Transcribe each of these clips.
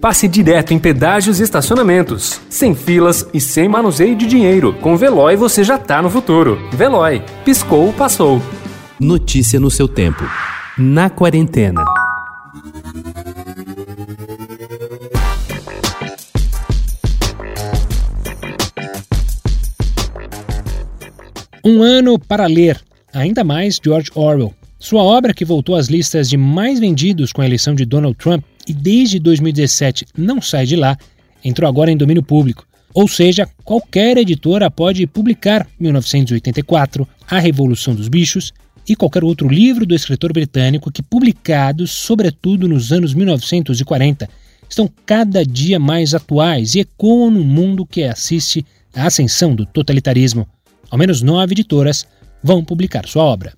Passe direto em pedágios e estacionamentos, sem filas e sem manuseio de dinheiro. Com Veloy você já tá no futuro. Veloy, piscou, passou. Notícia no seu tempo. Na quarentena. Um ano para ler, ainda mais George Orwell. Sua obra, que voltou às listas de mais vendidos com a eleição de Donald Trump e desde 2017 não sai de lá, entrou agora em domínio público. Ou seja, qualquer editora pode publicar 1984, A Revolução dos Bichos e qualquer outro livro do escritor britânico que, publicados sobretudo nos anos 1940, estão cada dia mais atuais e ecoam no mundo que assiste à ascensão do totalitarismo. Ao menos nove editoras vão publicar sua obra.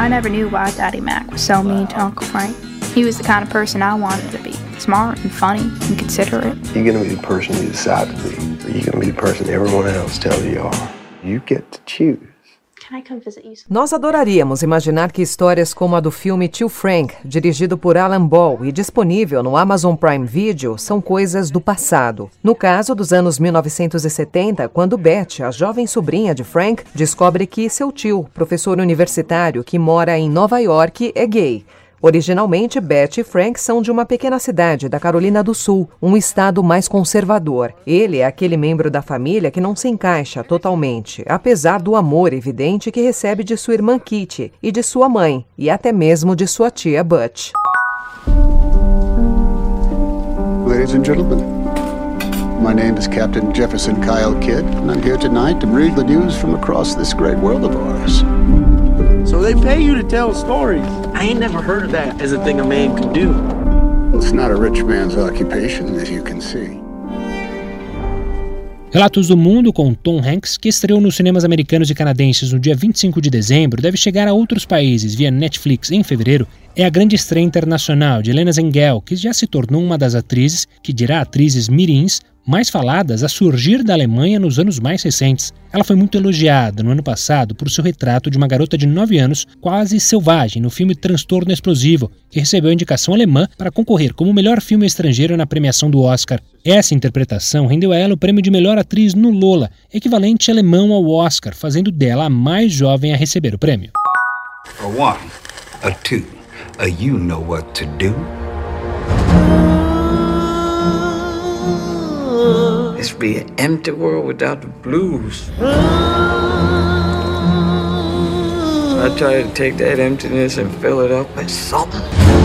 I never knew why Daddy Mac was so mean to Uncle Frank. He was the kind of person I wanted to be. Smart and funny and considerate. You're gonna be the person you decide to be, you're gonna be the person everyone else tells you you are. You get to choose. Nós adoraríamos imaginar que histórias como a do filme Tio Frank, dirigido por Alan Ball e disponível no Amazon Prime Video, são coisas do passado. No caso dos anos 1970, quando Beth, a jovem sobrinha de Frank, descobre que seu tio, professor universitário que mora em Nova York, é gay. Originalmente, Beth e Frank são de uma pequena cidade da Carolina do Sul, um estado mais conservador. Ele é aquele membro da família que não se encaixa totalmente, apesar do amor evidente que recebe de sua irmã Kitty e de sua mãe, e até mesmo de sua tia Butch. Ladies and gentlemen, my name is Captain Jefferson Kyle Kidd, and I'm here tonight to read the news from across this great world of ours. They pay you to tell stories. I ain't never heard of that as a thing a man could do. It's not a rich man's occupation, as you can see. Relatos do Mundo com Tom Hanks, que estreou nos cinemas americanos e canadenses no dia 25 de dezembro, deve chegar a outros países via Netflix em fevereiro, é a grande estreia internacional de Helena Zengel, que já se tornou uma das atrizes, que dirá atrizes mirins, mais faladas a surgir da Alemanha nos anos mais recentes. Ela foi muito elogiada no ano passado por seu retrato de uma garota de 9 anos quase selvagem no filme Transtorno Explosivo, que recebeu a indicação alemã para concorrer como melhor filme estrangeiro na premiação do Oscar. Essa interpretação rendeu a ela o prêmio de melhor atriz no Lola, equivalente alemão ao Oscar, fazendo dela a mais jovem a receber o prêmio. A one, a two, a you know what to do. Would be an empty world without the blues. I try to take that emptiness and fill it up with something.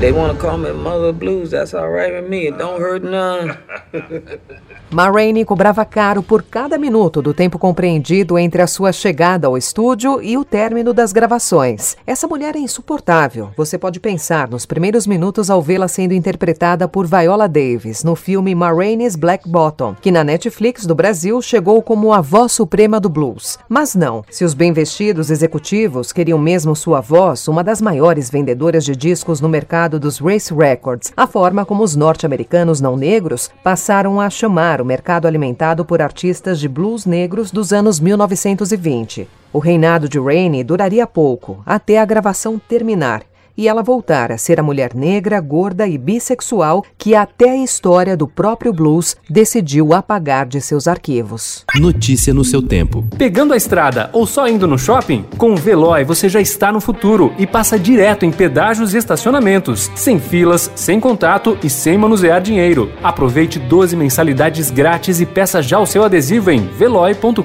They want to call me Mother Blues. That's all right with me. It don't hurt none. Ma Rainey cobrava caro por cada minuto do tempo compreendido entre a sua chegada ao estúdio e o término das gravações. Essa mulher é insuportável. Você pode pensar nos primeiros minutos ao vê-la sendo interpretada por Viola Davis no filme Ma Rainey's Black Bottom, que na Netflix do Brasil chegou como a voz suprema do blues. Mas não, se os bem vestidos executivos queriam mesmo sua voz, uma das maiores vendedoras de discos no dos Race Records, a forma como os norte-americanos não negros passaram a chamar o mercado alimentado por artistas de blues negros dos anos 1920. O reinado de Rainey duraria pouco, até a gravação terminar, e ela voltar a ser a mulher negra, gorda e bissexual que até a história do próprio blues decidiu apagar de seus arquivos. Notícia no seu tempo. Pegando a estrada ou só indo no shopping? Com o Veloy você já está no futuro e passa direto em pedágios e estacionamentos, sem filas, sem contato e sem manusear dinheiro. Aproveite 12 mensalidades grátis e peça já o seu adesivo em veloy.com.br.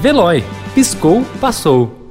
Veloy. Piscou, passou.